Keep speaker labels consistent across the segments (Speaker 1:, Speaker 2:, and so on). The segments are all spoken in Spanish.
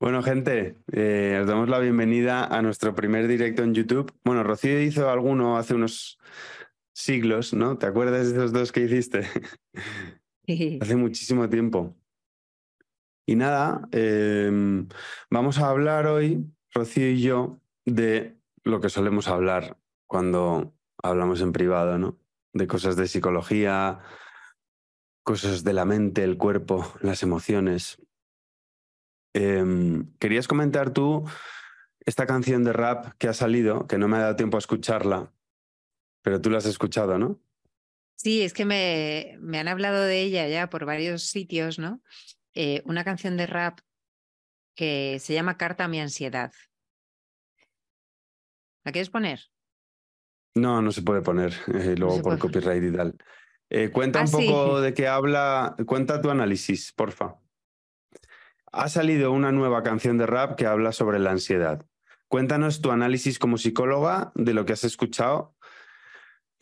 Speaker 1: Bueno, gente, eh, os damos la bienvenida a nuestro primer directo en YouTube. Bueno, Rocío hizo alguno hace unos siglos, ¿no? ¿Te acuerdas de esos dos que hiciste? hace muchísimo tiempo. Y nada, em, vamos a hablar hoy, Rocío y yo, de lo que solemos hablar cuando hablamos en privado, ¿no? De cosas de psicología, cosas de la mente, el cuerpo, las emociones. Em, querías comentar tú esta canción de rap que ha salido, que no me ha dado tiempo a escucharla, pero tú la has escuchado, ¿no?
Speaker 2: Sí, es que me, me han hablado de ella ya por varios sitios, ¿no? Eh, una canción de rap que se llama Carta a mi ansiedad. ¿La quieres poner?
Speaker 1: No, no se puede poner, eh, luego por copyright y tal. Eh, cuenta ah, un poco de qué habla, cuenta tu análisis, porfa. Ha salido una nueva canción de rap que habla sobre la ansiedad. Cuéntanos tu análisis como psicóloga de lo que has escuchado,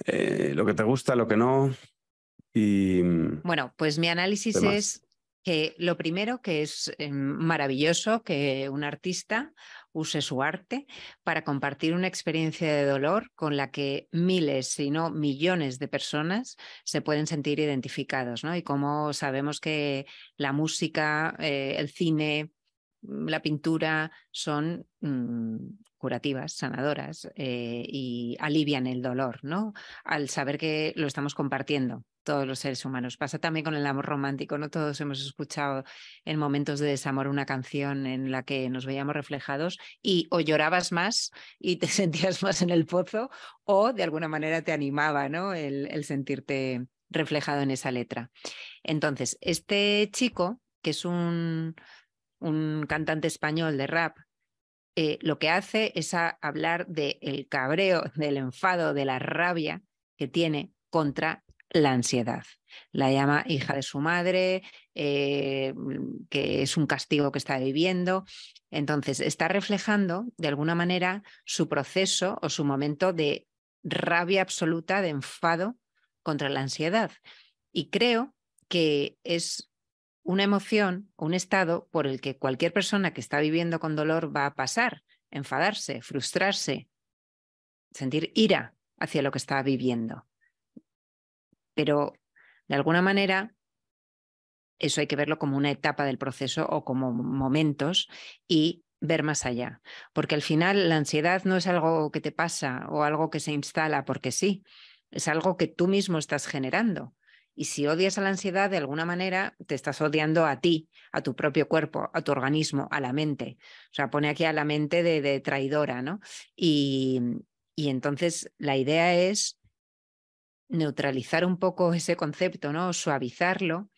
Speaker 1: eh, lo que te gusta, lo que no. Y...
Speaker 2: Bueno, pues mi análisis es que lo primero que es em, maravilloso que un artista use su arte para compartir una experiencia de dolor con la que miles, si no millones de personas se pueden sentir identificados, ¿no? Y como sabemos que la música, eh, el cine, la pintura son mm, curativas, sanadoras eh, y alivian el dolor, ¿no? Al saber que lo estamos compartiendo todos los seres humanos. Pasa también con el amor romántico, ¿no? Todos hemos escuchado en momentos de desamor una canción en la que nos veíamos reflejados y o llorabas más y te sentías más en el pozo o de alguna manera te animaba, ¿no? El, sentirte reflejado en esa letra. Entonces, este chico, que es un, un cantante español de rap, eh, lo que hace es hablar del cabreo, del enfado, de la rabia que tiene contra la ansiedad. La llama hija de su madre, eh, que es un castigo que está viviendo. Entonces, está reflejando de alguna manera su proceso o su momento de rabia absoluta, de enfado contra la ansiedad. Y creo que es una emoción, un estado por el que cualquier persona que está viviendo con dolor va a pasar, enfadarse, frustrarse, sentir ira hacia lo que está viviendo pero de alguna manera eso hay que verlo como una etapa del proceso o como momentos y ver más allá, porque al final la ansiedad no es algo que te pasa o algo que se instala porque sí, es algo que tú mismo estás generando. Y si odias a la ansiedad, de alguna manera te estás odiando a ti, a tu propio cuerpo, a tu organismo, a la mente. O sea, pone aquí a la mente de, traidora, ¿no? y entonces la idea es neutralizar un poco ese concepto, ¿no? Suavizarlo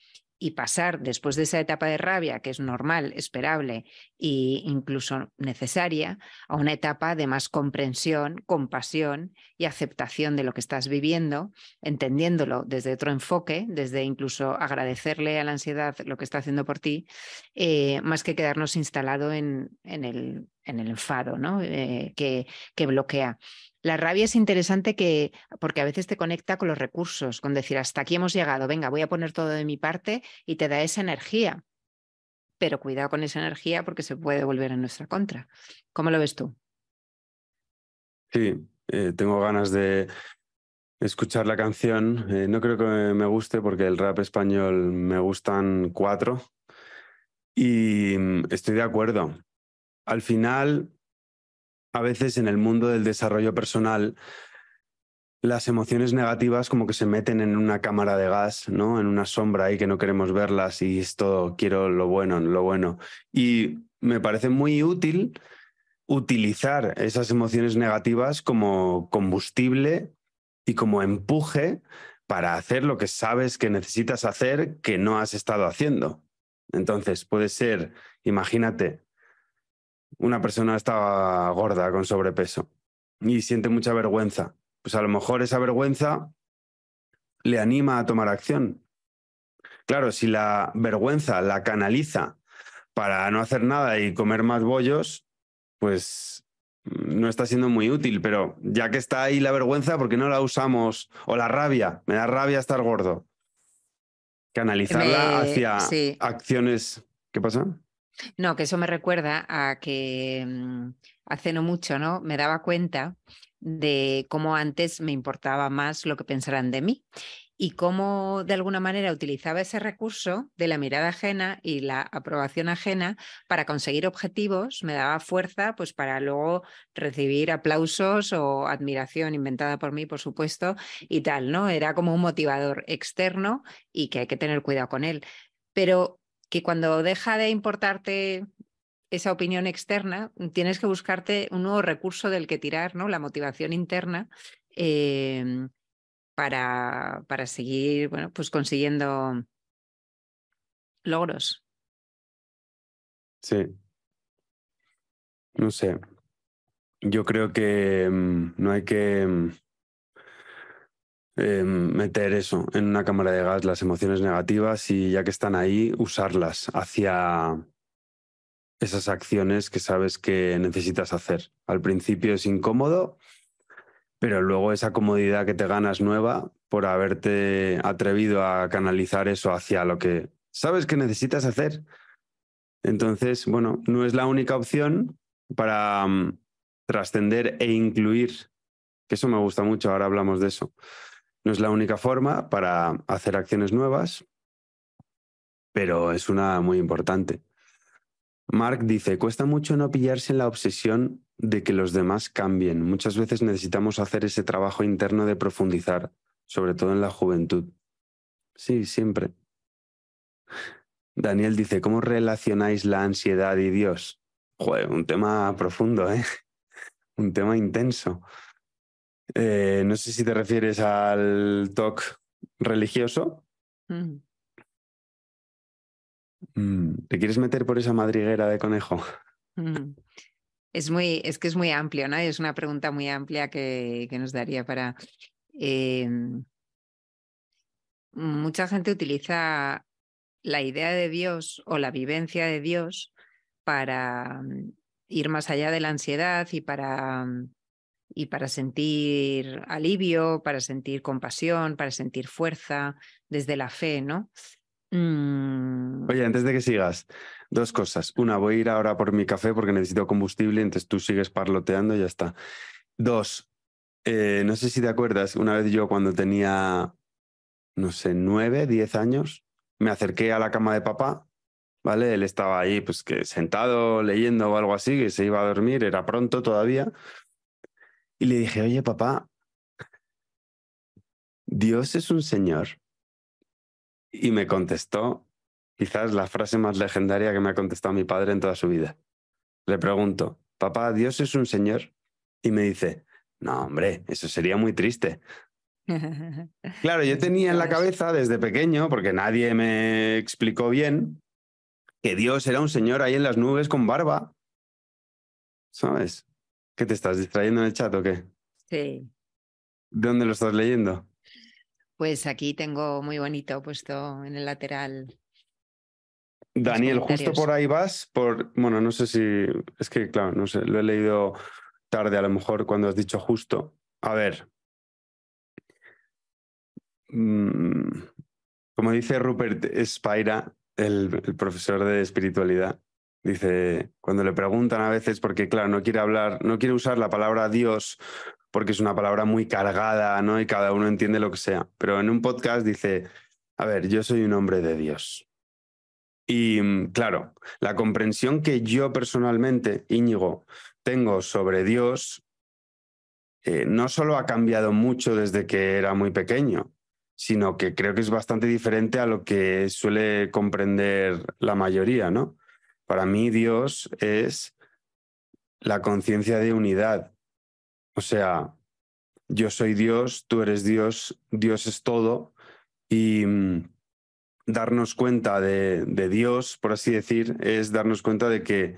Speaker 2: y pasar después de esa etapa de rabia, que es normal, esperable e incluso necesaria, a una etapa de más comprensión, compasión y aceptación de lo que estás viviendo, entendiéndolo desde otro enfoque, desde incluso agradecerle a la ansiedad lo que está haciendo por ti, eh, más que quedarnos instalado en, en, el, en el, enfado ¿no? Eh, que, que bloquea. La rabia es interesante que, porque a veces te conecta con los recursos, con decir, hasta aquí hemos llegado, venga, voy a poner todo de mi parte y te da esa energía. Pero cuidado con esa energía porque se puede volver en nuestra contra. ¿Cómo lo ves tú?
Speaker 1: Sí, eh, tengo ganas de escuchar la canción. Eh, no creo que me guste porque el rap español me gustan cuatro y mm, estoy de acuerdo. Al final, a veces en el mundo del desarrollo personal las emociones negativas como que se meten en una cámara de gas, ¿no? En una sombra ahí que no queremos verlas y esto quiero lo bueno, lo bueno. Y me parece muy útil utilizar esas emociones negativas como combustible y como empuje para hacer lo que sabes que necesitas hacer que no has estado haciendo. Entonces, puede ser, imagínate, una persona está gorda con sobrepeso y siente mucha vergüenza, pues a lo mejor esa vergüenza le anima a tomar acción. Claro, si la vergüenza la canaliza para no hacer nada y comer más bollos, pues no está siendo muy útil, pero ya que está ahí la vergüenza, ¿por qué no la usamos? O la rabia, me da rabia estar gordo. Canalizarla hacia acciones. ¿Qué pasa?
Speaker 2: No, que eso me recuerda a que mm, hace no mucho, ¿no? Me daba cuenta de cómo antes me importaba más lo que pensaran de mí y cómo de alguna manera utilizaba ese recurso de la mirada ajena y la aprobación ajena para conseguir objetivos, me daba fuerza pues para luego recibir aplausos o admiración inventada por mí, por supuesto, y tal, ¿no? Era como un motivador externo y que hay que tener cuidado con él. Pero que cuando deja de importarte esa opinión externa, tienes que buscarte un nuevo recurso del que tirar, ¿no? La motivación interna. Em, para, para seguir, bueno, pues consiguiendo logros.
Speaker 1: Sí. No sé. Yo creo que mm, no hay que mm, em, meter eso en una cámara de gas, las emociones negativas, y ya que están ahí, usarlas hacia esas acciones que sabes que necesitas hacer. Al principio es incómodo, pero luego esa comodidad que te ganas nueva por haberte atrevido a canalizar eso hacia lo que sabes que necesitas hacer. Entonces, bueno, no es la única opción para mm, trascender e incluir, que eso me gusta mucho, ahora hablamos de eso. No es la única forma para hacer acciones nuevas, pero es una muy importante. Mark dice, cuesta mucho no pillarse en la obsesión de que los demás cambien. Muchas veces necesitamos hacer ese trabajo interno de profundizar, sobre todo en la juventud. Sí, siempre. Daniel dice, ¿cómo relacionáis la ansiedad y Dios? Joder, un tema profundo, ¿eh? Un tema intenso. Eh, no sé si te refieres al talk religioso. Mm. Mm, ¿Te quieres meter por esa madriguera de conejo?
Speaker 2: Mm. Es, muy, es que es muy amplio, ¿no? Es una pregunta muy amplia que, que nos daría para... Em, mucha gente utiliza la idea de Dios o la vivencia de Dios para mm, ir más allá de la ansiedad y para, y para sentir alivio, para sentir compasión, para sentir fuerza desde la fe, ¿no?
Speaker 1: Mm. Oye, antes de que sigas, dos cosas. Una, voy a ir ahora por mi café porque necesito combustible, entonces tú sigues parloteando y ya está. Dos, eh, no sé si te acuerdas, una vez yo cuando tenía, no sé, nueve, diez años, me acerqué a la cama de papá, ¿vale? Él estaba ahí, pues que sentado, leyendo o algo así, que se iba a dormir, era pronto todavía. Y le dije, oye, papá, Dios es un señor. Y me contestó quizás la frase más legendaria que me ha contestado mi padre en toda su vida. Le pregunto, papá, ¿Dios es un señor? Y me dice, no, hombre, eso sería muy triste. claro, yo tenía en la cabeza desde pequeño, porque nadie me explicó bien, que Dios era un señor ahí en las nubes con barba. ¿Sabes? ¿Qué te estás distrayendo en el chat o qué?
Speaker 2: Sí.
Speaker 1: ¿De dónde lo estás leyendo?
Speaker 2: Pues aquí tengo muy bonito puesto en el lateral.
Speaker 1: Daniel, justo por ahí vas, por, bueno, no sé si, es que, claro, no sé, lo he leído tarde a lo mejor cuando has dicho justo. A ver, mm, como dice Rupert Spira, el, el, profesor de espiritualidad, dice, cuando le preguntan a veces, porque claro, no quiere hablar, no quiere usar la palabra Dios porque es una palabra muy cargada, ¿no? Y cada uno entiende lo que sea. Pero en un podcast dice, a ver, yo soy un hombre de Dios. Y mm, claro, la comprensión que yo personalmente, Íñigo, tengo sobre Dios, eh, no solo ha cambiado mucho desde que era muy pequeño, sino que creo que es bastante diferente a lo que suele comprender la mayoría, ¿no? Para mí Dios es la conciencia de unidad, o sea, yo soy Dios, tú eres Dios, Dios es todo. Y mm, darnos cuenta de, Dios, por así decir, es darnos cuenta de que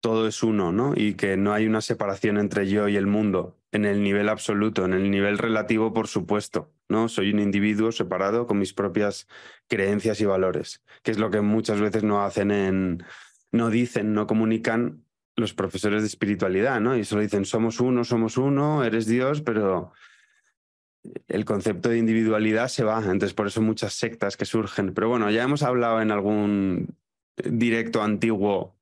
Speaker 1: todo es uno, ¿no? Y que no hay una separación entre yo y el mundo en el nivel absoluto, en el nivel relativo, por supuesto, ¿no? Soy un individuo separado con mis propias creencias y valores, que es lo que muchas veces no hacen en, no dicen, no comunican los profesores de espiritualidad, ¿no? Y solo dicen, somos uno, somos uno, eres Dios, pero el concepto de individualidad se va. Entonces, por eso muchas sectas que surgen. Pero bueno, ya hemos hablado en algún directo antiguo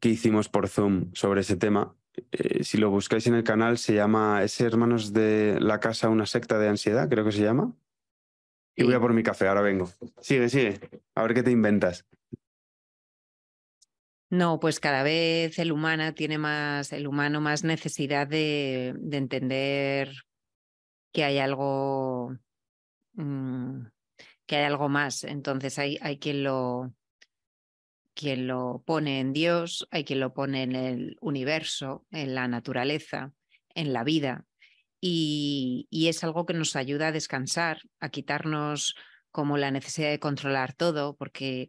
Speaker 1: que hicimos por Zoom sobre ese tema. Eh, si lo buscáis en el canal, se llama ¿Es Hermanos de la Casa una secta de ansiedad? Creo que se llama. Y voy a por mi café, ahora vengo. Sigue, sigue. A ver qué te inventas.
Speaker 2: No, pues cada vez el humano tiene más, el humano más necesidad de, entender que hay algo, mm, que hay algo más. Entonces hay, hay quien lo, quien lo pone en Dios, hay quien lo pone en el universo, en la naturaleza, en la vida. Y, es algo que nos ayuda a descansar, a quitarnos como la necesidad de controlar todo, porque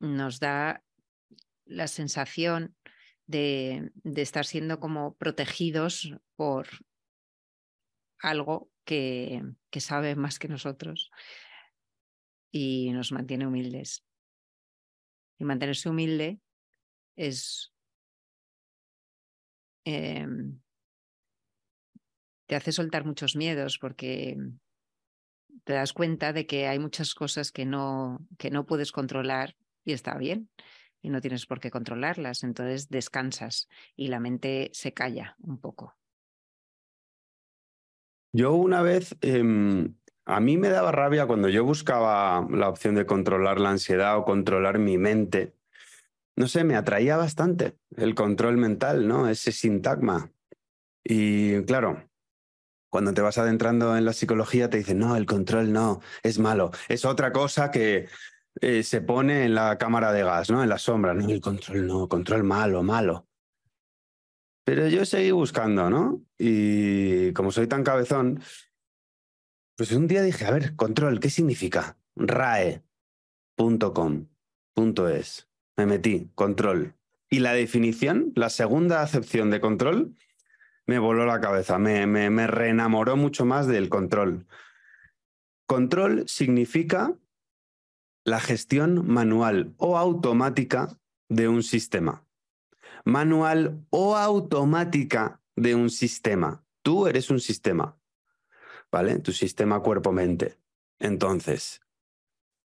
Speaker 2: nos da la sensación de, estar siendo como protegidos por algo que sabe más que nosotros y nos mantiene humildes. Y mantenerse humilde es... Em, te hace soltar muchos miedos porque te das cuenta de que hay muchas cosas que no, que no puedes controlar y está bien y no tienes por qué controlarlas, entonces descansas y la mente se calla un poco.
Speaker 1: Yo una vez, em, a mí me daba rabia cuando yo buscaba la opción de controlar la ansiedad o controlar mi mente. No sé, me atraía bastante el control mental, ¿no? Ese sintagma. Y claro, cuando te vas adentrando en la psicología te dicen, no, el control no, es malo. Es otra cosa que eh, se pone en la cámara de gas, ¿no? En la sombra, no, el control no, control malo, malo. Pero yo seguí buscando, ¿no? Y como soy tan cabezón, pues un día dije, a ver, control, ¿qué significa? RAE.com.es. Me metí, control. Y la definición, la segunda acepción de control, me voló la cabeza, me, me, me reenamoró mucho más del control. Control significa la gestión manual o automática de un sistema. Manual o automática de un sistema. Tú eres un sistema, ¿vale? Tu sistema cuerpo-mente. Entonces,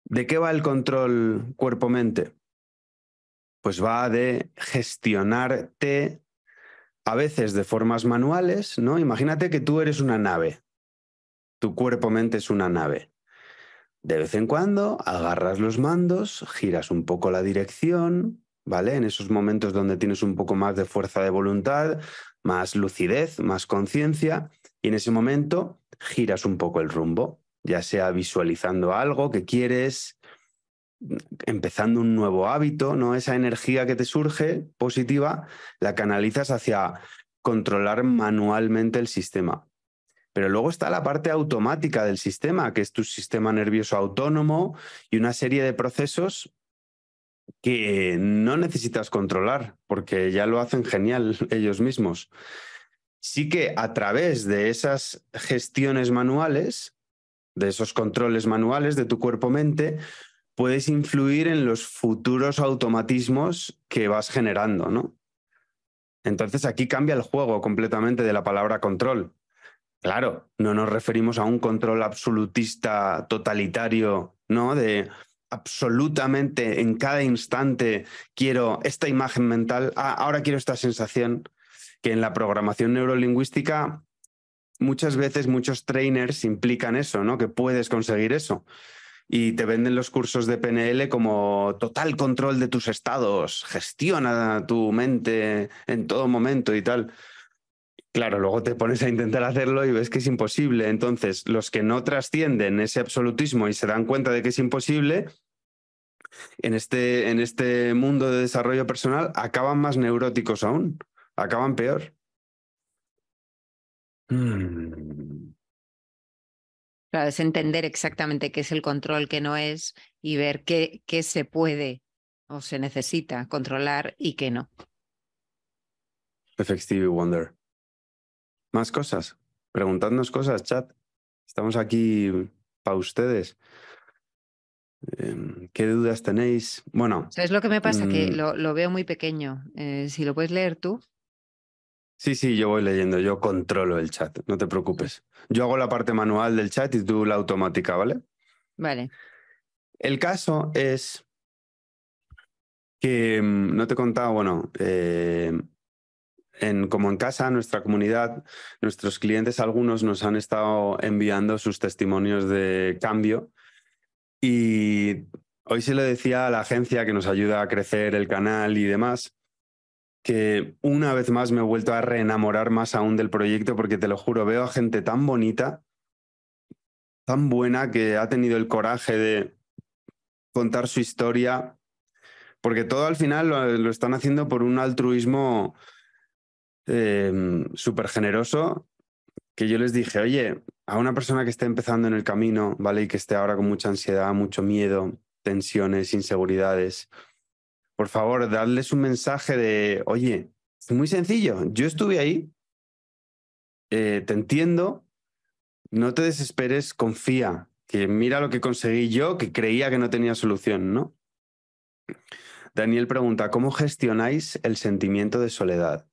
Speaker 1: ¿de qué va el control cuerpo-mente? Pues va de gestionarte a veces de formas manuales, ¿no? Imagínate que tú eres una nave. Tu cuerpo-mente es una nave. De vez en cuando agarras los mandos, giras un poco la dirección, ¿vale? En esos momentos donde tienes un poco más de fuerza de voluntad, más lucidez, más conciencia, y en ese momento giras un poco el rumbo, ya sea visualizando algo que quieres, empezando un nuevo hábito, ¿no? Esa energía que te surge positiva, la canalizas hacia controlar manualmente el sistema. Pero luego está la parte automática del sistema, que es tu sistema nervioso autónomo y una serie de procesos que no necesitas controlar, porque ya lo hacen genial ellos mismos. Sí que a través de esas gestiones manuales, de esos controles manuales de tu cuerpo-mente, puedes influir en los futuros automatismos que vas generando, ¿no? Entonces aquí cambia el juego completamente de la palabra control. Claro, no nos referimos a un control absolutista totalitario, ¿no? De absolutamente en cada instante quiero esta imagen mental, ah, ahora quiero esta sensación, que en la programación neurolingüística muchas veces muchos trainers implican eso, ¿no? Que puedes conseguir eso. Y te venden los cursos de PNL como total control de tus estados, gestiona tu mente en todo momento y tal. Claro, luego te pones a intentar hacerlo y ves que es imposible. Entonces, los que no trascienden ese absolutismo y se dan cuenta de que es imposible, en este, en este mundo de desarrollo personal acaban más neuróticos aún, acaban peor.
Speaker 2: Hmm. Claro, es entender exactamente qué es el control, qué no es, y ver qué, qué se puede o se necesita controlar y qué no.
Speaker 1: Effective Wonder. Más cosas. Preguntadnos cosas, chat. Estamos aquí para ustedes. Em, ¿Qué dudas tenéis? Bueno.
Speaker 2: ¿Sabes lo que me pasa? Que mm, lo, veo muy pequeño. Eh, si lo puedes leer tú.
Speaker 1: Sí, sí, yo voy leyendo. Yo controlo el chat. No te preocupes. Yo hago la parte manual del chat y tú la automática, ¿vale?
Speaker 2: Vale.
Speaker 1: El caso es que mm, no te he contado, bueno, eh, en, como en casa, nuestra comunidad, nuestros clientes, algunos nos han estado enviando sus testimonios de cambio y hoy se le decía a la agencia que nos ayuda a crecer el canal y demás, que una vez más me he vuelto a reenamorar más aún del proyecto porque te lo juro, veo a gente tan bonita, tan buena que ha tenido el coraje de contar su historia, porque todo al final lo, están haciendo por un altruismo em, súper generoso, que yo les dije, oye, a una persona que esté empezando en el camino, ¿vale? Y que esté ahora con mucha ansiedad, mucho miedo, tensiones, inseguridades, por favor, darles un mensaje de, oye, es muy sencillo, yo estuve ahí, eh, te entiendo, no te desesperes, confía, que mira lo que conseguí yo, que creía que no tenía solución, ¿no? Daniel pregunta, ¿cómo gestionáis el sentimiento de soledad?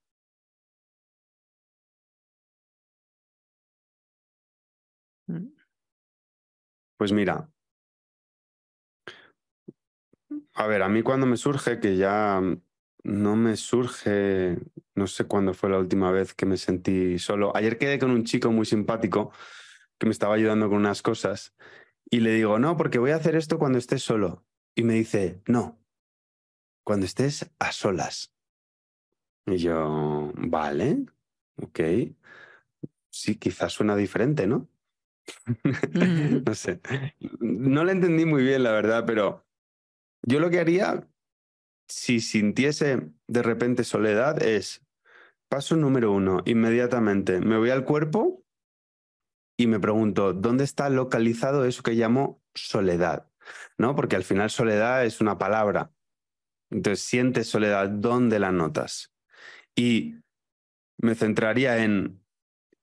Speaker 1: Mm. Pues mira, a ver, a mí cuando me surge, que ya no me surge, no sé cuándo fue la última vez que me sentí solo. Ayer quedé con un chico muy simpático que me estaba ayudando con unas cosas y le digo, no, porque voy a hacer esto cuando estés solo. Y me dice, no, cuando estés a solas. Y yo, vale, ok. Sí, quizás suena diferente, ¿no? no sé. No lo entendí muy bien, la verdad, pero yo lo que haría, si sintiese de repente soledad, es paso número uno, inmediatamente me voy al cuerpo y me pregunto, ¿dónde está localizado eso que llamo soledad? ¿No? Porque al final soledad es una palabra. Entonces, sientes soledad, ¿dónde la notas? Y me centraría en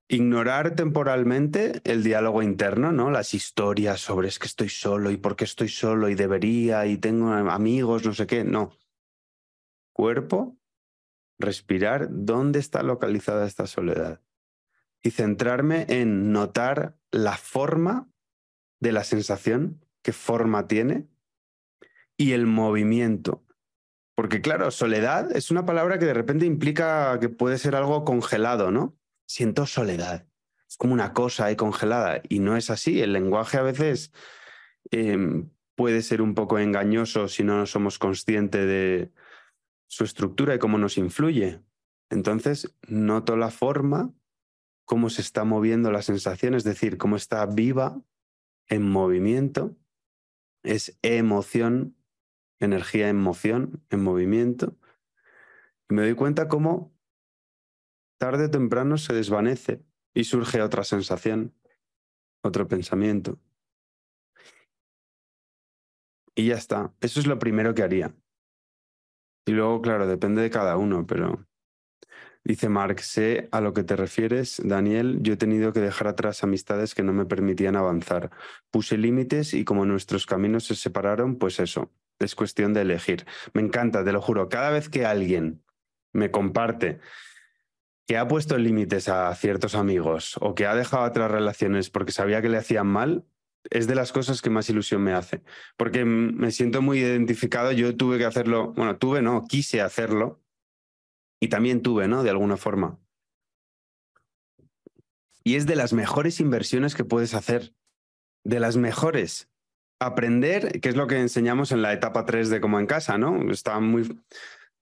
Speaker 1: ignorar temporalmente el diálogo interno, ¿no? Las historias sobre es que estoy solo y por qué estoy solo y debería y tengo amigos, no sé qué. No. Cuerpo, respirar, ¿dónde está localizada esta soledad? Y centrarme en notar la forma de la sensación, qué forma tiene, y el movimiento. Porque claro, soledad es una palabra que de repente implica que puede ser algo congelado, ¿no? Siento soledad. Es como una cosa ahí congelada y no es así. El lenguaje a veces em, puede ser un poco engañoso si no somos conscientes de su estructura y cómo nos influye. Entonces, noto la forma, cómo se está moviendo la sensación, es decir, cómo está viva, en movimiento. Es emoción, energía en moción, en movimiento. Me doy cuenta cómo tarde o temprano se desvanece y surge otra sensación, otro pensamiento. Y ya está. Eso es lo primero que haría. Y luego, claro, depende de cada uno, pero dice Mark, sé a lo que te refieres, Daniel, yo he tenido que dejar atrás amistades que no me permitían avanzar. Puse límites y como nuestros caminos se separaron, pues eso, es cuestión de elegir. Me encanta, te lo juro, cada vez que alguien me comparte que ha puesto límites a ciertos amigos o que ha dejado otras relaciones porque sabía que le hacían mal, es de las cosas que más ilusión me hace. Porque me siento muy identificado, yo tuve que hacerlo, bueno, tuve, no, quise hacerlo y también tuve, ¿no? De alguna forma. Y es de las mejores inversiones que puedes hacer, de las mejores. Aprender, que es lo que enseñamos en la etapa 3 de como en casa, ¿no? Está muy...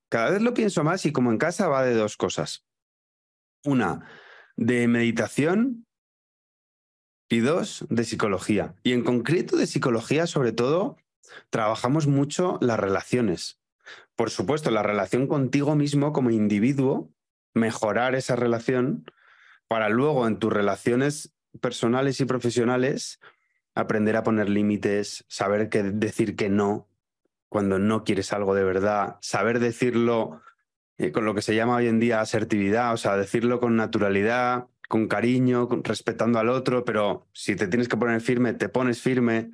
Speaker 1: Cada vez lo pienso más y como en casa va de dos cosas una, de meditación y dos, de psicología. Y en concreto de psicología, sobre todo, trabajamos mucho las relaciones. Por supuesto, la relación contigo mismo como individuo, mejorar esa relación para luego en tus relaciones personales y profesionales aprender a poner límites, saber que decir que no cuando no quieres algo de verdad, saber decirlo eh, con lo que se llama hoy en día asertividad, o sea, decirlo con naturalidad, con cariño, respetando al otro, pero si te tienes que poner firme, te pones firme.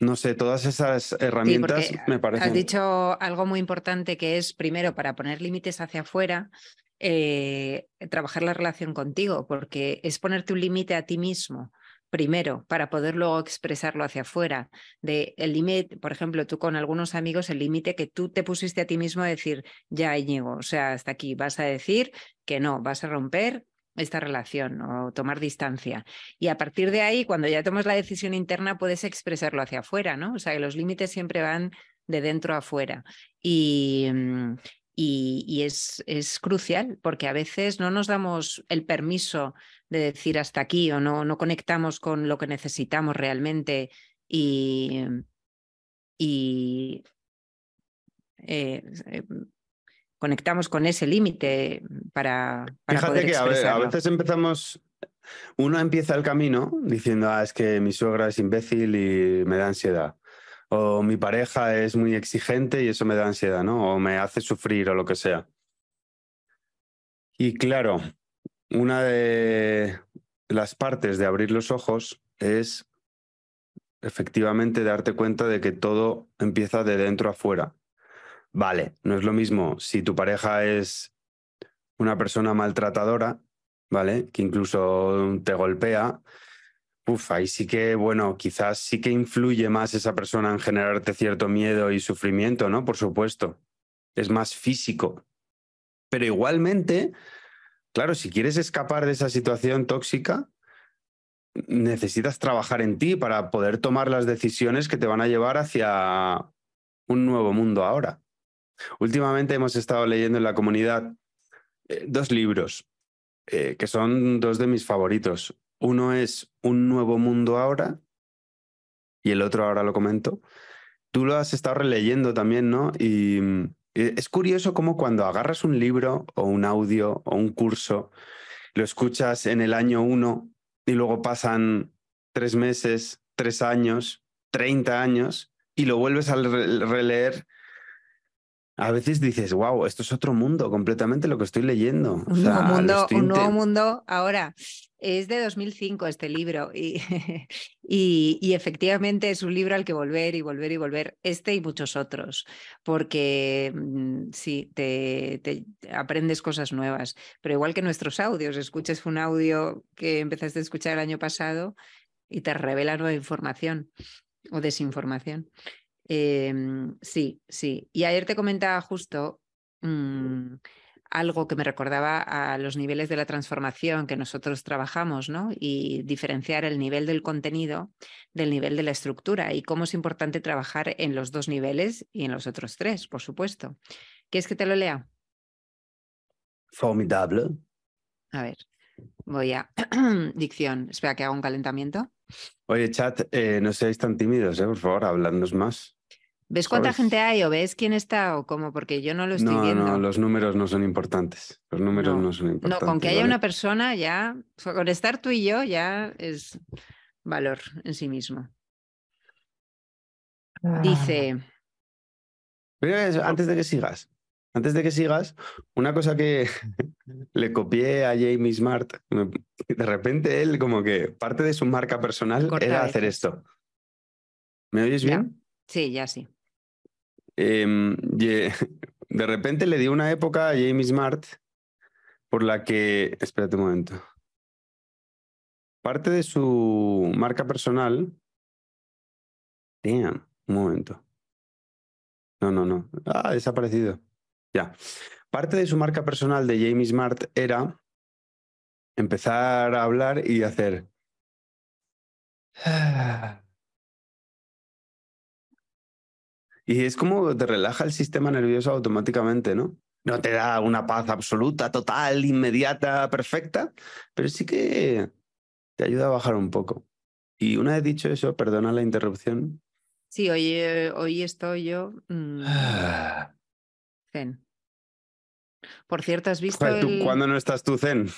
Speaker 1: No sé, todas esas herramientas me parecen.
Speaker 2: Has dicho algo muy importante que es, primero, para poner límites hacia afuera, eh, trabajar la relación contigo, porque es ponerte un límite a ti mismo primero para poder luego expresarlo hacia afuera. De el límite, por ejemplo, tú con algunos amigos, el límite que tú te pusiste a ti mismo a decir, ya Íñigo, o sea, hasta aquí, vas a decir que no, vas a romper esta relación o tomar distancia. Y a partir de ahí, cuando ya tomas la decisión interna, puedes expresarlo hacia afuera, ¿no? O sea, que los límites siempre van de dentro a afuera. Y, y, es, es, crucial porque a veces no nos damos el permiso de decir hasta aquí o no, no conectamos con lo que necesitamos realmente y, y eh, eh, conectamos con ese límite para, para
Speaker 1: Fíjate que a, veces empezamos, uno empieza el camino diciendo, ah, es que mi suegra es imbécil y me da ansiedad o mi pareja es muy exigente y eso me da ansiedad, ¿no? O me hace sufrir o lo que sea. Y claro, una de las partes de abrir los ojos es efectivamente darte cuenta de que todo empieza de dentro a fuera. Vale, no es lo mismo si tu pareja es una persona maltratadora, ¿vale? Que incluso te golpea, Uf, ahí sí que, bueno, quizás sí que influye más esa persona en generarte cierto miedo y sufrimiento, ¿no? Por supuesto. Es más físico. Pero igualmente, claro, si quieres escapar de esa situación tóxica, necesitas trabajar en ti para poder tomar las decisiones que te van a llevar hacia un nuevo mundo ahora. Últimamente hemos estado leyendo en la comunidad eh, dos libros, eh, que son dos de mis favoritos. Uno es Un nuevo mundo ahora y el otro ahora lo comento. Tú lo has estado releyendo también, ¿no? Y es curioso cómo cuando agarras un libro o un audio o un curso, lo escuchas en el año uno y luego pasan tres meses, tres años, treinta años y lo vuelves a releer a veces dices, wow, esto es otro mundo completamente lo que estoy leyendo.
Speaker 2: Un, nuevo, mundo, un nuevo mundo ahora. Es de 2005 este libro y, y, efectivamente es un libro al que volver y volver y volver, este y muchos otros, porque mm, sí, te, te, aprendes cosas nuevas, pero igual que nuestros audios, escuchas un audio que empezaste a escuchar el año pasado y te revela nueva información o desinformación. Em, sí, sí. Y ayer te comentaba justo mm, algo que me recordaba a los niveles de la transformación que nosotros trabajamos, ¿no? Y diferenciar el nivel del contenido del nivel de la estructura y cómo es importante trabajar en los dos niveles y en los otros tres, por supuesto. ¿Quieres que te lo lea?
Speaker 1: Formidable.
Speaker 2: A ver, voy a dicción. Espera que haga un calentamiento.
Speaker 1: Oye, chat, eh, no seáis tan tímidos, ¿eh? por favor, habladnos más.
Speaker 2: ¿Ves cuánta gente hay o ves quién está o cómo? Porque yo no lo estoy viendo.
Speaker 1: No, los números no son importantes. Los números no, son importantes.
Speaker 2: No, con que haya una persona ya, con estar tú y yo ya es valor en sí mismo. Dice.
Speaker 1: antes de que sigas, antes de que sigas, una cosa que le copié a Jamie Smart, de repente él como que parte de su marca personal era hacer esto. ¿Me oyes bien?
Speaker 2: Sí, ya sí.
Speaker 1: Em, de repente le dio una época a Jamie Smart por la que, espérate un momento, parte de su marca personal, damn, un momento. No, no, no, ah, desaparecido. Ya. Parte de su marca personal de Jamie Smart era empezar a hablar y hacer... Y es como te relaja el sistema nervioso automáticamente, ¿no? No te da una paz absoluta, total, inmediata, perfecta, pero sí que te ayuda a bajar un poco. Y una vez dicho eso, perdona la interrupción.
Speaker 2: Sí, hoy, eh, hoy estoy yo mm, zen. Por cierto, ¿has visto
Speaker 1: ¿Cuándo no estás tú zen?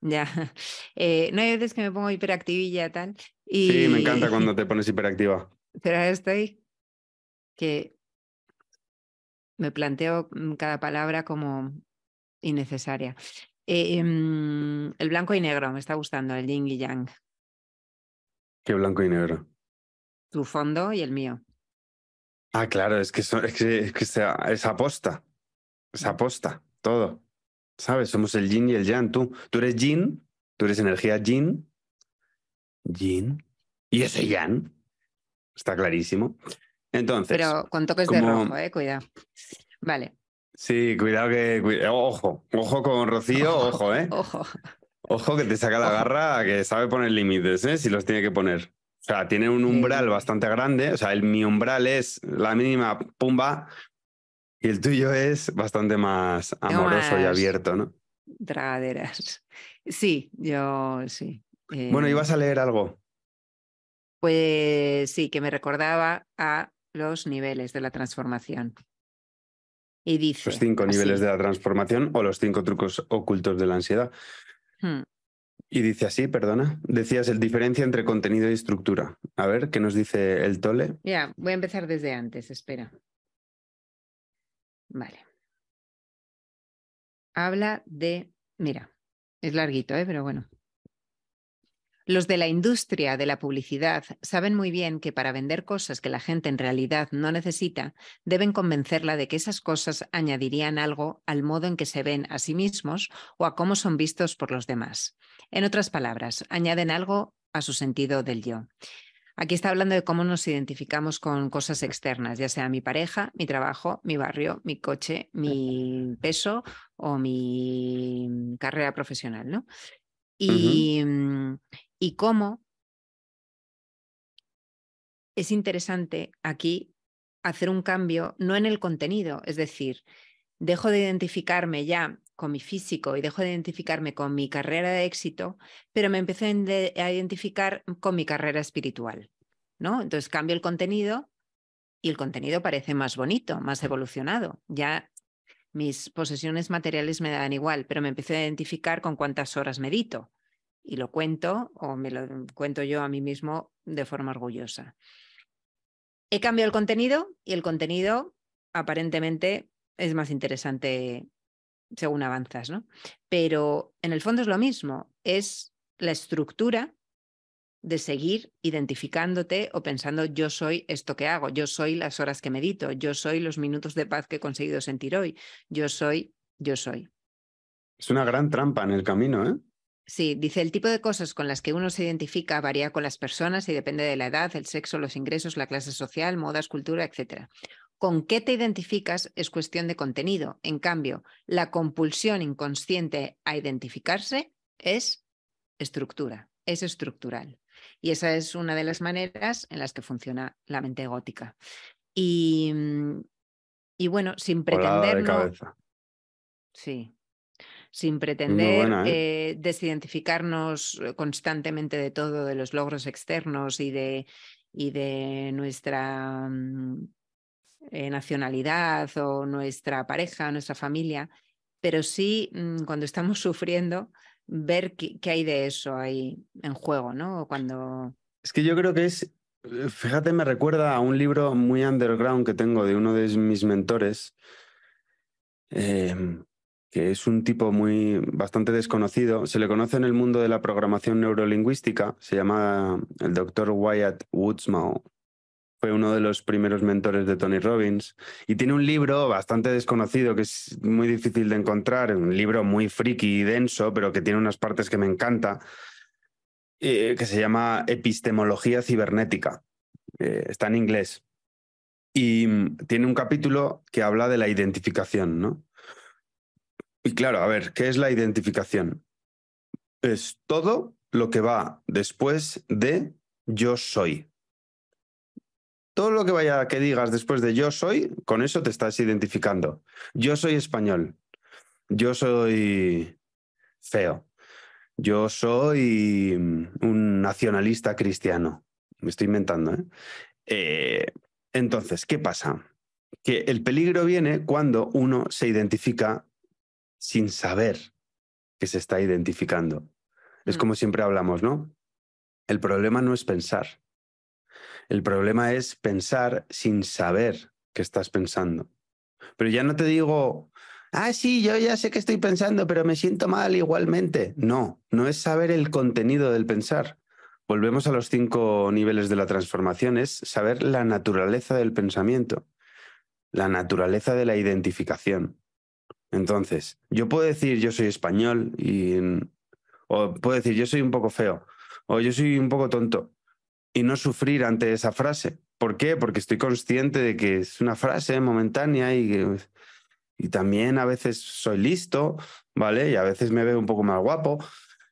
Speaker 2: Ya. Eh, no hay veces que me pongo hiperactivilla tal. Y...
Speaker 1: Sí, me encanta cuando te pones hiperactiva.
Speaker 2: Pero ahora estoy que me planteo mm, cada palabra como innecesaria. Eh, em, el blanco y negro, me está gustando, el yin y yang.
Speaker 1: ¿Qué blanco y negro?
Speaker 2: Tu fondo y el mío.
Speaker 1: Ah, claro, es que, es, que, es, aposta. Es aposta, todo. ¿Sabes? Somos el yin y el yang. Tú, tú eres yin, tú eres energía yin Yin. Y yo soy Yan. Está clarísimo. Entonces.
Speaker 2: Pero con toques de rojo, eh, cuidado. Vale.
Speaker 1: Sí, cuidado que. ojo, ojo con Rocío, ojo, ¿eh?
Speaker 2: Ojo.
Speaker 1: Ojo que te saca la garra, que sabe poner límites, ¿eh? Si los tiene que poner. O sea, tiene un umbral bastante grande. O sea, el, mi umbral es la mínima pumba y el tuyo es bastante más amoroso y abierto, ¿no?
Speaker 2: Dragaderas. Sí, yo sí.
Speaker 1: Bueno, ¿ibas a leer algo?
Speaker 2: Pues sí, que me recordaba a los niveles de la transformación. Y dice.
Speaker 1: Los cinco niveles de la transformación o los cinco trucos ocultos de la ansiedad.
Speaker 2: Hmm.
Speaker 1: Y dice así, perdona, decías el diferencia entre contenido y estructura. A ver, ¿qué nos dice el tole?
Speaker 2: Ya, voy a empezar desde antes, espera. Vale. Habla de, mira, es larguito, ¿eh? pero bueno. Los de la industria de la publicidad saben muy bien que para vender cosas que la gente en realidad no necesita, deben convencerla de que esas cosas añadirían algo al modo en que se ven a sí mismos o a cómo son vistos por los demás. En otras palabras, añaden algo a su sentido del yo. Aquí está hablando de cómo nos identificamos con cosas externas, ya sea mi pareja, mi trabajo, mi barrio, mi coche, mi peso o mi carrera profesional, ¿no? Y, y cómo es interesante aquí hacer un cambio, no en el contenido, es decir, dejo de identificarme ya con mi físico y dejo de identificarme con mi carrera de éxito, pero me empecé a identificar con mi carrera espiritual, ¿no? Entonces cambio el contenido y el contenido parece más bonito, más evolucionado. Ya mis posesiones materiales me dan igual, pero me empecé a identificar con cuántas horas medito y lo cuento o me lo cuento yo a mí mismo de forma orgullosa. He cambiado el contenido y el contenido aparentemente es más interesante según avanzas, ¿no? Pero en el fondo es lo mismo, es la estructura de seguir identificándote o pensando yo soy esto que hago, yo soy las horas que medito, yo soy los minutos de paz que he conseguido sentir hoy, yo soy, yo soy.
Speaker 1: Es una gran trampa en el camino, ¿eh?
Speaker 2: Sí, dice el tipo de cosas con las que uno se identifica varía con las personas y depende de la edad, el sexo, los ingresos, la clase social, modas, cultura, etc. Con qué te identificas es cuestión de contenido. En cambio, la compulsión inconsciente a identificarse es estructura, es estructural. Y esa es una de las maneras en las que funciona la mente gótica. Y, mm, y bueno, sin pretenderlo. Sí, sin pretender ¿eh? Eh, desidentificarnos eh, constantemente de todo, de los logros externos y de, y de nuestra mm, nacionalidad o nuestra pareja, nuestra familia, pero sí mm, cuando estamos sufriendo, ver qué, hay de eso ahí en juego, ¿no? Cuando...
Speaker 1: Es que yo creo que es, fíjate, me recuerda a un libro muy underground que tengo de uno de mis mentores, em, que es un tipo muy bastante desconocido. Se le conoce en el mundo de la programación neurolingüística, se llama el doctor Wyatt Woodsmau. Fue uno de los primeros mentores de Tony Robbins y tiene un libro bastante desconocido que es muy difícil de encontrar, un libro muy friki y denso, pero que tiene unas partes que me encanta, eh, que se llama Epistemología Cibernética. Eh, está en inglés. Y tiene un capítulo que habla de la identificación, ¿no? Y claro, a ver, ¿qué es la identificación? Es todo lo que va después de yo soy. Todo lo que vaya que digas después de yo soy, con eso te estás identificando. Yo soy español. Yo soy feo. Yo soy un nacionalista cristiano. Me estoy inventando. ¿eh? Eh, entonces, ¿qué pasa? Que el peligro viene cuando uno se identifica sin saber que se está identificando. Es mm. como siempre hablamos, ¿no? El problema no es pensar. El problema es pensar sin saber que estás pensando. Pero ya no te digo, ah, sí, yo ya sé que estoy pensando, pero me siento mal igualmente. No, no es saber el contenido del pensar. Volvemos a los cinco niveles de la transformación, es saber la naturaleza del pensamiento, la naturaleza de la identificación. Entonces, yo puedo decir yo soy español y, o puedo decir yo soy un poco feo, o yo soy un poco tonto y no sufrir ante esa frase. ¿Por qué? Porque estoy consciente de que es una frase momentánea y, y también a veces soy listo, ¿vale? Y a veces me veo un poco más guapo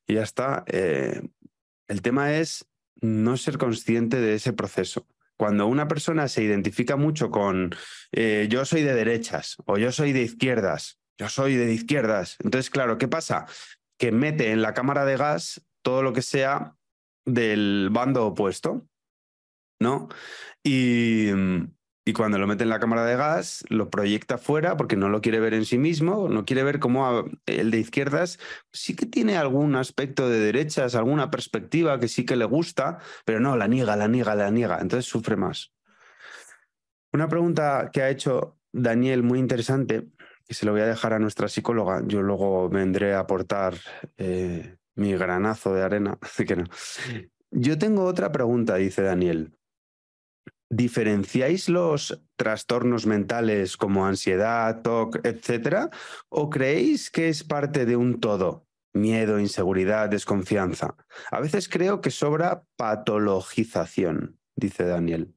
Speaker 1: y ya está. Eh, el tema es no ser consciente de ese proceso. Cuando una persona se identifica mucho con eh, yo soy de derechas o yo soy de izquierdas, yo soy de izquierdas, entonces, claro, ¿qué pasa? Que mete en la cámara de gas todo lo que sea del bando opuesto, ¿no? Y, y cuando lo mete en la cámara de gas, lo proyecta fuera porque no lo quiere ver en sí mismo, no quiere ver cómo el de izquierdas sí que tiene algún aspecto de derechas, alguna perspectiva que sí que le gusta, pero no, la niega, la niega, la niega, entonces sufre más. Una pregunta que ha hecho Daniel muy interesante, y se lo voy a dejar a nuestra psicóloga, yo luego vendré a aportar eh, mi granazo de arena, que no. Yo tengo otra pregunta, dice Daniel. ¿Diferenciáis los trastornos mentales como ansiedad, TOC, etcétera? ¿O creéis que es parte de un todo? Miedo, inseguridad, desconfianza. A veces creo que sobra patologización, dice Daniel.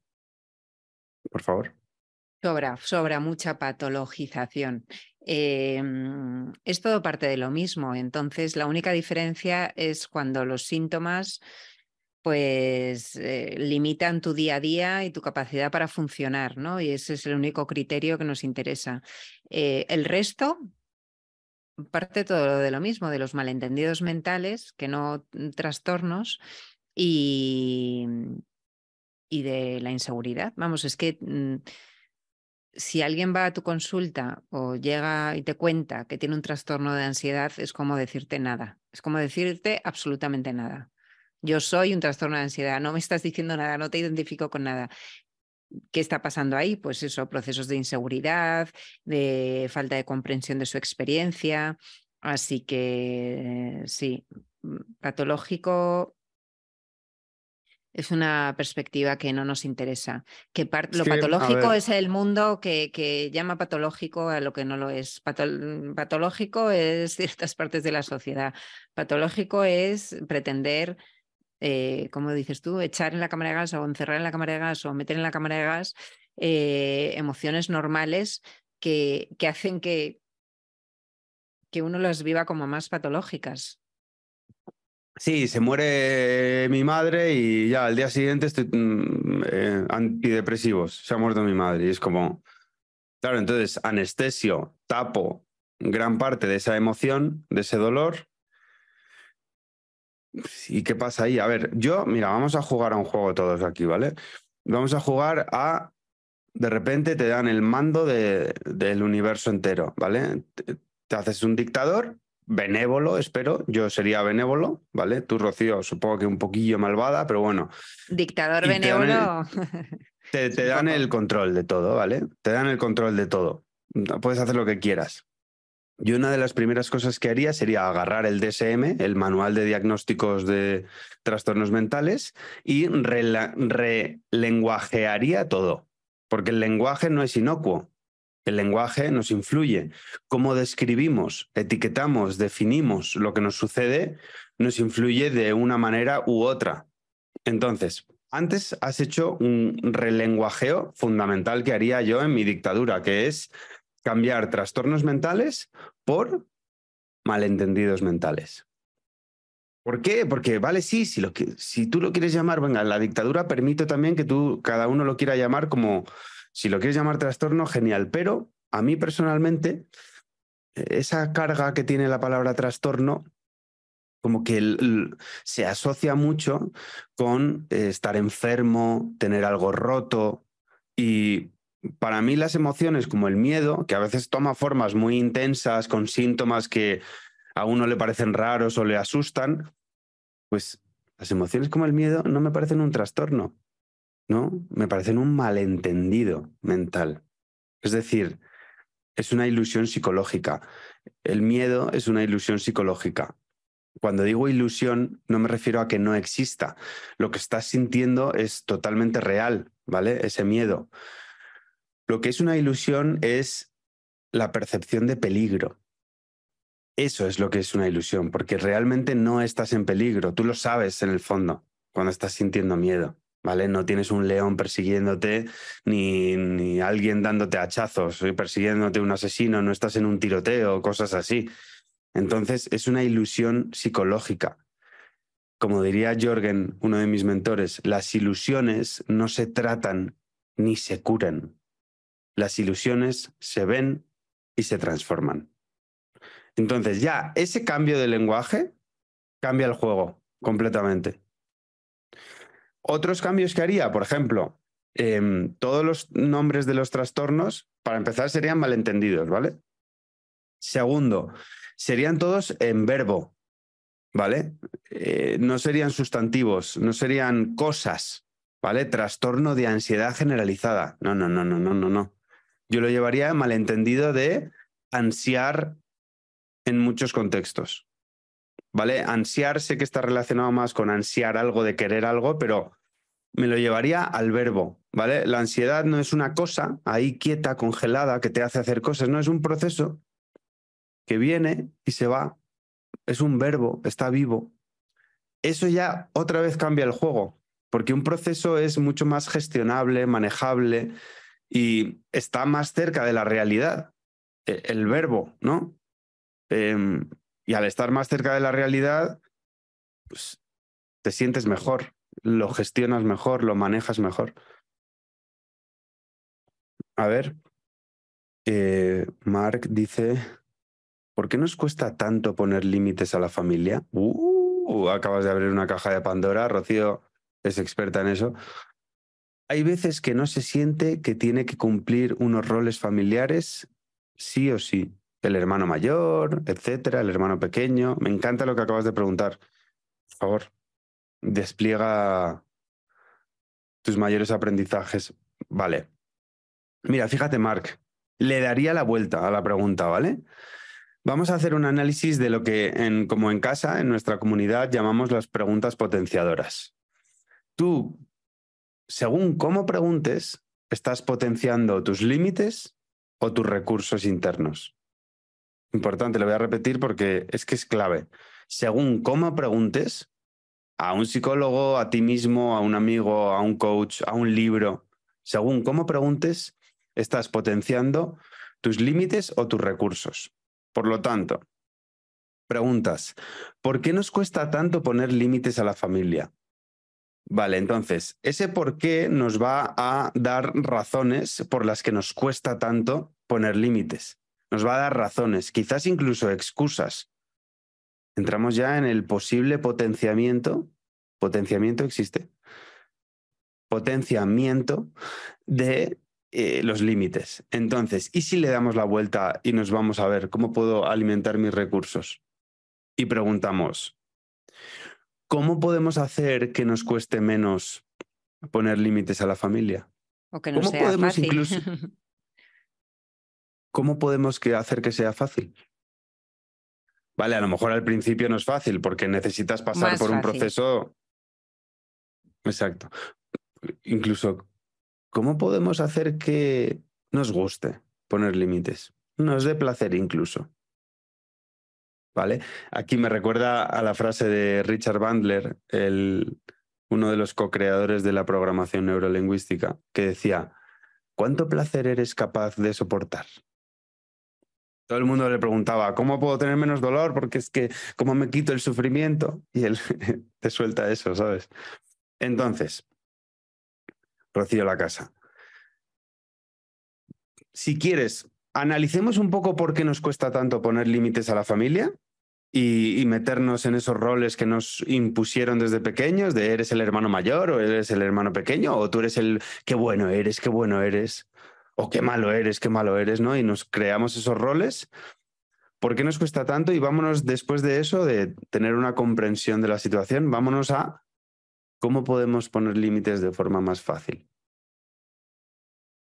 Speaker 1: Por favor.
Speaker 2: Sobra, sobra mucha patologización. Em, es todo parte de lo mismo. Entonces, la única diferencia es cuando los síntomas pues eh, limitan tu día a día y tu capacidad para funcionar, ¿no? Y ese es el único criterio que nos interesa. Eh, el resto parte todo de lo mismo, de los malentendidos mentales, que no mm, trastornos, y, y de la inseguridad. Vamos, es que mm, si alguien va a tu consulta o llega y te cuenta que tiene un trastorno de ansiedad, es como decirte nada, es como decirte absolutamente nada. Yo soy un trastorno de ansiedad, no me estás diciendo nada, no te identifico con nada. ¿Qué está pasando ahí? Pues eso, procesos de inseguridad, de falta de comprensión de su experiencia. Así que sí, mm, patológico es una perspectiva que no nos interesa. Que lo patológico es el mundo que, que, llama patológico a lo que no lo es. patológico es ciertas partes de la sociedad. Patológico es pretender eh, como dices tú, echar en la cámara de gas o encerrar en la cámara de gas o meter en la cámara de gas eh, emociones normales que, que hacen que, que uno las viva como más patológicas.
Speaker 1: Sí, se muere mi madre y ya al día siguiente estoy mm, eh, antidepresivos. Se ha muerto mi madre y es como, claro, entonces anestesio, tapo gran parte de esa emoción, de ese dolor ¿Y qué pasa ahí? A ver, yo, mira, vamos a jugar a un juego todos aquí, ¿vale? Vamos a jugar a, de repente te dan el mando del universo entero, ¿vale? Te, haces un dictador, benévolo, espero, yo sería benévolo, ¿vale? Tú, Rocío, supongo que un poquillo malvada, pero bueno.
Speaker 2: Dictador benévolo.
Speaker 1: te dan el control de todo, ¿vale? Te dan el control de todo. Puedes hacer lo que quieras. Yo una de las primeras cosas que haría sería agarrar el DSM, el Manual de Diagnósticos de Trastornos Mentales, y relenguajearía todo, porque el lenguaje no es inocuo. El lenguaje nos influye. Cómo describimos, etiquetamos, definimos lo que nos sucede, nos influye de una manera u otra. Entonces, antes has hecho un relenguajeo fundamental que haría yo en mi dictadura, que es cambiar trastornos mentales por malentendidos mentales. ¿Por qué? Porque, vale, sí, si, lo si tú lo quieres llamar, venga, la dictadura permite también que tú, cada uno lo quiera llamar como, si lo quieres llamar trastorno, genial, pero a mí personalmente, esa carga que tiene la palabra trastorno, como que se asocia mucho con eh, estar enfermo, tener algo roto, y para mí las emociones como el miedo, que a veces toma formas muy intensas, con síntomas que a uno le parecen raros o le asustan, pues las emociones como el miedo no me parecen un trastorno, ¿no? Me parecen un malentendido mental. Es decir, es una ilusión psicológica. El miedo es una ilusión psicológica. Cuando digo ilusión, no me refiero a que no exista. Lo que estás sintiendo es totalmente real, ¿vale? Ese miedo. Lo que es una ilusión es la percepción de peligro. Eso es lo que es una ilusión, porque realmente no estás en peligro, tú lo sabes en el fondo, cuando estás sintiendo miedo, ¿vale? No tienes un león persiguiéndote, ni, ni alguien dándote hachazos, persiguiéndote un asesino, no estás en un tiroteo, cosas así. Entonces es una ilusión psicológica. Como diría Jorgen, uno de mis mentores, las ilusiones no se tratan ni se curan. Las ilusiones se ven y se transforman. Entonces ya ese cambio de lenguaje cambia el juego completamente. Otros cambios que haría, por ejemplo, em, todos los nombres de los trastornos, para empezar, serían malentendidos, ¿vale? Segundo, serían todos en verbo, ¿vale? Eh, no serían sustantivos, no serían cosas, ¿vale? Trastorno de ansiedad generalizada. No, no, no, no, no, no, no. Yo lo llevaría malentendido de ansiar en muchos contextos. ¿Vale? Ansiar sé que está relacionado más con ansiar algo, de querer algo, pero me lo llevaría al verbo, ¿vale? La ansiedad no es una cosa ahí quieta, congelada, que te hace hacer cosas, no, es un proceso que viene y se va. Es un verbo, está vivo. Eso ya otra vez cambia el juego, porque un proceso es mucho más gestionable, manejable y está más cerca de la realidad. E, el verbo, ¿no? Em, y al estar más cerca de la realidad, pues te sientes mejor, lo gestionas mejor, lo manejas mejor. A ver, eh, Mark dice, ¿por qué nos cuesta tanto poner límites a la familia? Uh, acabas de abrir una caja de Pandora, Rocío es experta en eso. Hay veces que no se siente que tiene que cumplir unos roles familiares sí o sí el hermano mayor, etcétera, el hermano pequeño. Me encanta lo que acabas de preguntar. Por favor, despliega tus mayores aprendizajes. Vale. Mira, fíjate, Mark, le daría la vuelta a la pregunta, ¿vale? Vamos a hacer un análisis de lo que, en, como en casa, en nuestra comunidad, llamamos las preguntas potenciadoras. Tú, según cómo preguntes, estás potenciando tus límites o tus recursos internos. Importante, lo voy a repetir porque es que es clave. Según cómo preguntes a un psicólogo, a ti mismo, a un amigo, a un coach, a un libro, según cómo preguntes, estás potenciando tus límites o tus recursos. Por lo tanto, preguntas, ¿por qué nos cuesta tanto poner límites a la familia? Vale, entonces, ese por qué nos va a dar razones por las que nos cuesta tanto poner límites nos va a dar razones, quizás incluso excusas. Entramos ya en el posible potenciamiento, potenciamiento existe, potenciamiento de eh, los límites. Entonces, ¿y si le damos la vuelta y nos vamos a ver cómo puedo alimentar mis recursos? Y preguntamos, ¿cómo podemos hacer que nos cueste menos poner límites a la familia?
Speaker 2: O que no ¿Cómo podemos incluso
Speaker 1: ¿cómo podemos hacer que sea fácil? Vale, a lo mejor al principio no es fácil porque necesitas pasar por un proceso. Exacto. Incluso, ¿cómo podemos hacer que nos guste poner límites? Nos dé placer incluso. ¿Vale? Aquí me recuerda a la frase de Richard Bandler, el, uno de los co-creadores de la programación neurolingüística, que decía, ¿cuánto placer eres capaz de soportar? Todo el mundo le preguntaba, ¿cómo puedo tener menos dolor? Porque es que, ¿cómo me quito el sufrimiento? Y él te suelta eso, ¿sabes? Entonces, Rocío la casa. Si quieres, analicemos un poco por qué nos cuesta tanto poner límites a la familia y, y, meternos en esos roles que nos impusieron desde pequeños, de eres el hermano mayor o eres el hermano pequeño o tú eres el qué bueno eres, qué bueno eres o qué malo eres, qué malo eres, ¿no? Y nos creamos esos roles. ¿Por qué nos cuesta tanto? Y vámonos después de eso, de tener una comprensión de la situación, vámonos a cómo podemos poner límites de forma más fácil.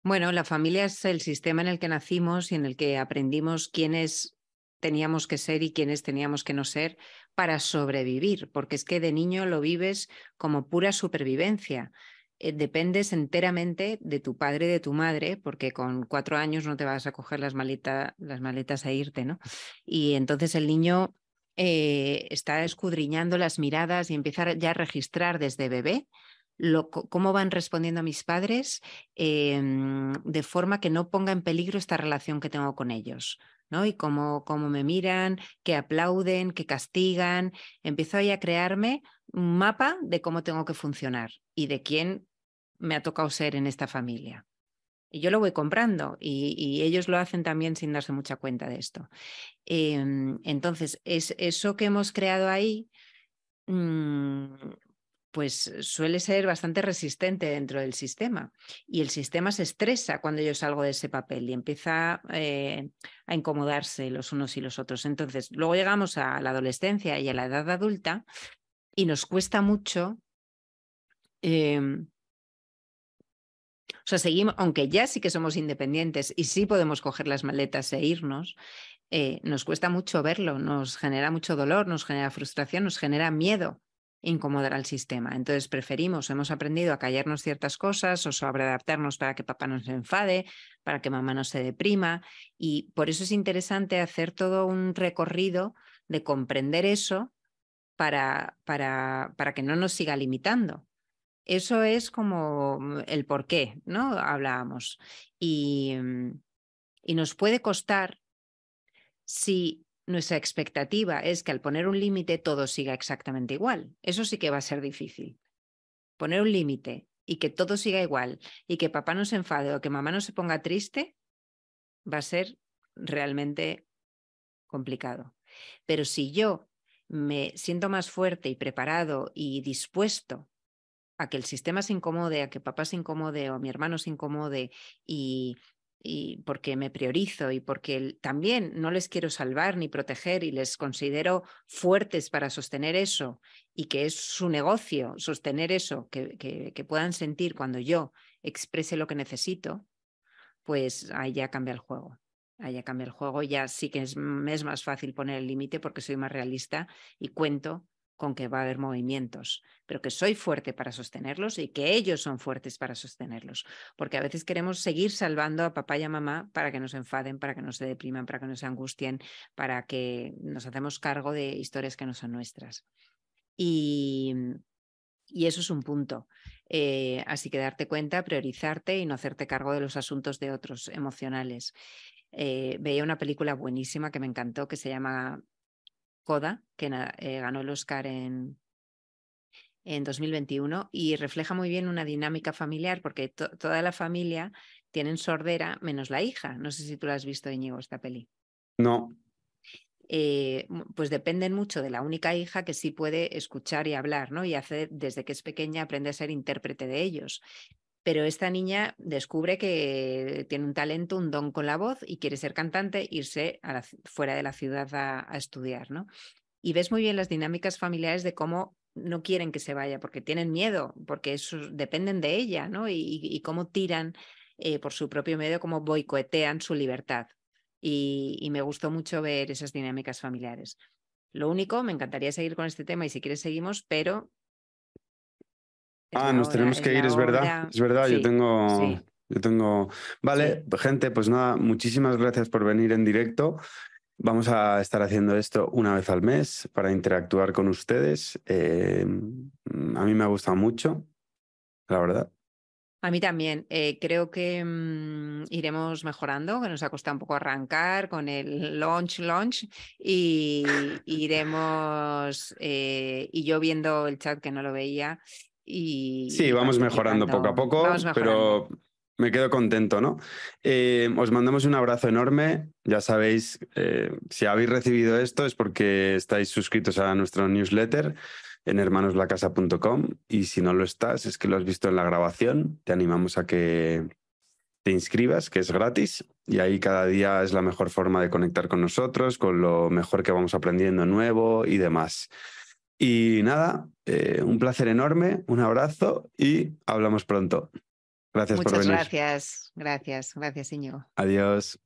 Speaker 2: Bueno, la familia es el sistema en el que nacimos y en el que aprendimos quiénes teníamos que ser y quiénes teníamos que no ser para sobrevivir, porque es que de niño lo vives como pura supervivencia eh, dependes enteramente de tu padre y de tu madre, porque con cuatro años no te vas a coger las, maletas a irte, ¿no? Y entonces el niño eh, está escudriñando las miradas y empieza ya a registrar desde bebé cómo van respondiendo mis padres em, de forma que no ponga en peligro esta relación que tengo con ellos. ¿No? Y cómo, cómo me miran, que aplauden, que castigan. Empiezo ahí a crearme un mapa de cómo tengo que funcionar y de quién me ha tocado ser en esta familia. Y yo lo voy comprando y, ellos lo hacen también sin darse mucha cuenta de esto. Em, entonces, es, eso que hemos creado ahí, mm, pues suele ser bastante resistente dentro del sistema. Y el sistema se estresa cuando yo salgo de ese papel y empieza eh, a incomodarse los unos y los otros. Entonces, luego llegamos a la adolescencia y a la edad adulta y nos cuesta mucho. Em, o sea, seguimos, aunque ya sí que somos independientes y sí podemos coger las maletas e irnos, eh, nos cuesta mucho verlo, nos genera mucho dolor, nos genera frustración, nos genera miedo incomodar al sistema. Entonces preferimos, hemos aprendido a callarnos ciertas cosas o sobreadaptarnos para que papá no se enfade, para que mamá no se deprima. Y por eso es interesante hacer todo un recorrido de comprender eso para, para, para que no nos siga limitando. Eso es como mm, el por qué, ¿no? Hablábamos. Y, mm, y nos puede costar si nuestra expectativa es que al poner un límite todo siga exactamente igual. Eso sí que va a ser difícil. Poner un límite y que todo siga igual y que papá no se enfade o que mamá no se ponga triste va a ser realmente complicado. Pero si yo me siento más fuerte y preparado y dispuesto a que el sistema se incomode, a que papá se incomode o mi hermano se incomode y y porque me priorizo y porque también no les quiero salvar ni proteger y les considero fuertes para sostener eso y que es su negocio sostener eso, que, que, puedan sentir cuando yo exprese lo que necesito, pues ahí ya cambia el juego. Ahí ya cambia el juego, ya sí que es, es más fácil poner el límite porque soy más realista y cuento con que va a haber movimientos, pero que soy fuerte para sostenerlos y que ellos son fuertes para sostenerlos. Porque a veces queremos seguir salvando a papá y a mamá para que nos enfaden, para que no se depriman, para que no se angustien, para que nos hacemos cargo de historias que no son nuestras. Y, y eso es un punto. Eh, así que darte cuenta, priorizarte y no hacerte cargo de los asuntos de otros emocionales. Eh, veía una película buenísima que me encantó que se llama Coda, que eh, ganó el Oscar en, en 2021 y refleja muy bien una dinámica familiar porque toda la familia tienen sordera menos la hija. No sé si tú la has visto, Íñigo, esta peli.
Speaker 1: No.
Speaker 2: Eh, pues dependen mucho de la única hija que sí puede escuchar y hablar, ¿no? Y hace, desde que es pequeña aprende a ser intérprete de ellos pero esta niña descubre que tiene un talento, un don con la voz y quiere ser cantante, irse fuera de la ciudad a, estudiar, ¿no? Y ves muy bien las dinámicas familiares de cómo no quieren que se vaya, porque tienen miedo, porque dependen de ella, ¿no? Y, cómo tiran eh, por su propio medio, cómo boicotean su libertad. y me gustó mucho ver esas dinámicas familiares. Lo único, me encantaría seguir con este tema y si quieres seguimos, pero
Speaker 1: ah, nos tenemos que ir, es verdad. Es verdad, yo tengo. Yo tengo. Vale, gente, pues nada, muchísimas gracias por venir en directo. Vamos a estar haciendo esto una vez al mes para interactuar con ustedes. Eh, a mí me ha gustado mucho, la verdad.
Speaker 2: A mí también. Eh, creo que mm, iremos mejorando, que nos ha costado un poco arrancar con el launch, launch, y iremos, eh, y yo viendo el chat que no lo veía,
Speaker 1: sí, vamos mejorando poco a poco, pero me quedo contento, ¿no? Eh, os mandamos un abrazo enorme. Ya sabéis, eh, si habéis recibido esto es porque estáis suscritos a nuestro newsletter en hermanoslacasa.com y si no lo estás es que lo has visto en la grabación. Te animamos a que te inscribas, que es gratis, y ahí cada día es la mejor forma de conectar con nosotros, con lo mejor que vamos aprendiendo nuevo y demás. Y nada, eh, un placer enorme, un abrazo y hablamos pronto. Gracias por venir.
Speaker 2: Gracias, gracias, gracias, señor.
Speaker 1: Adiós.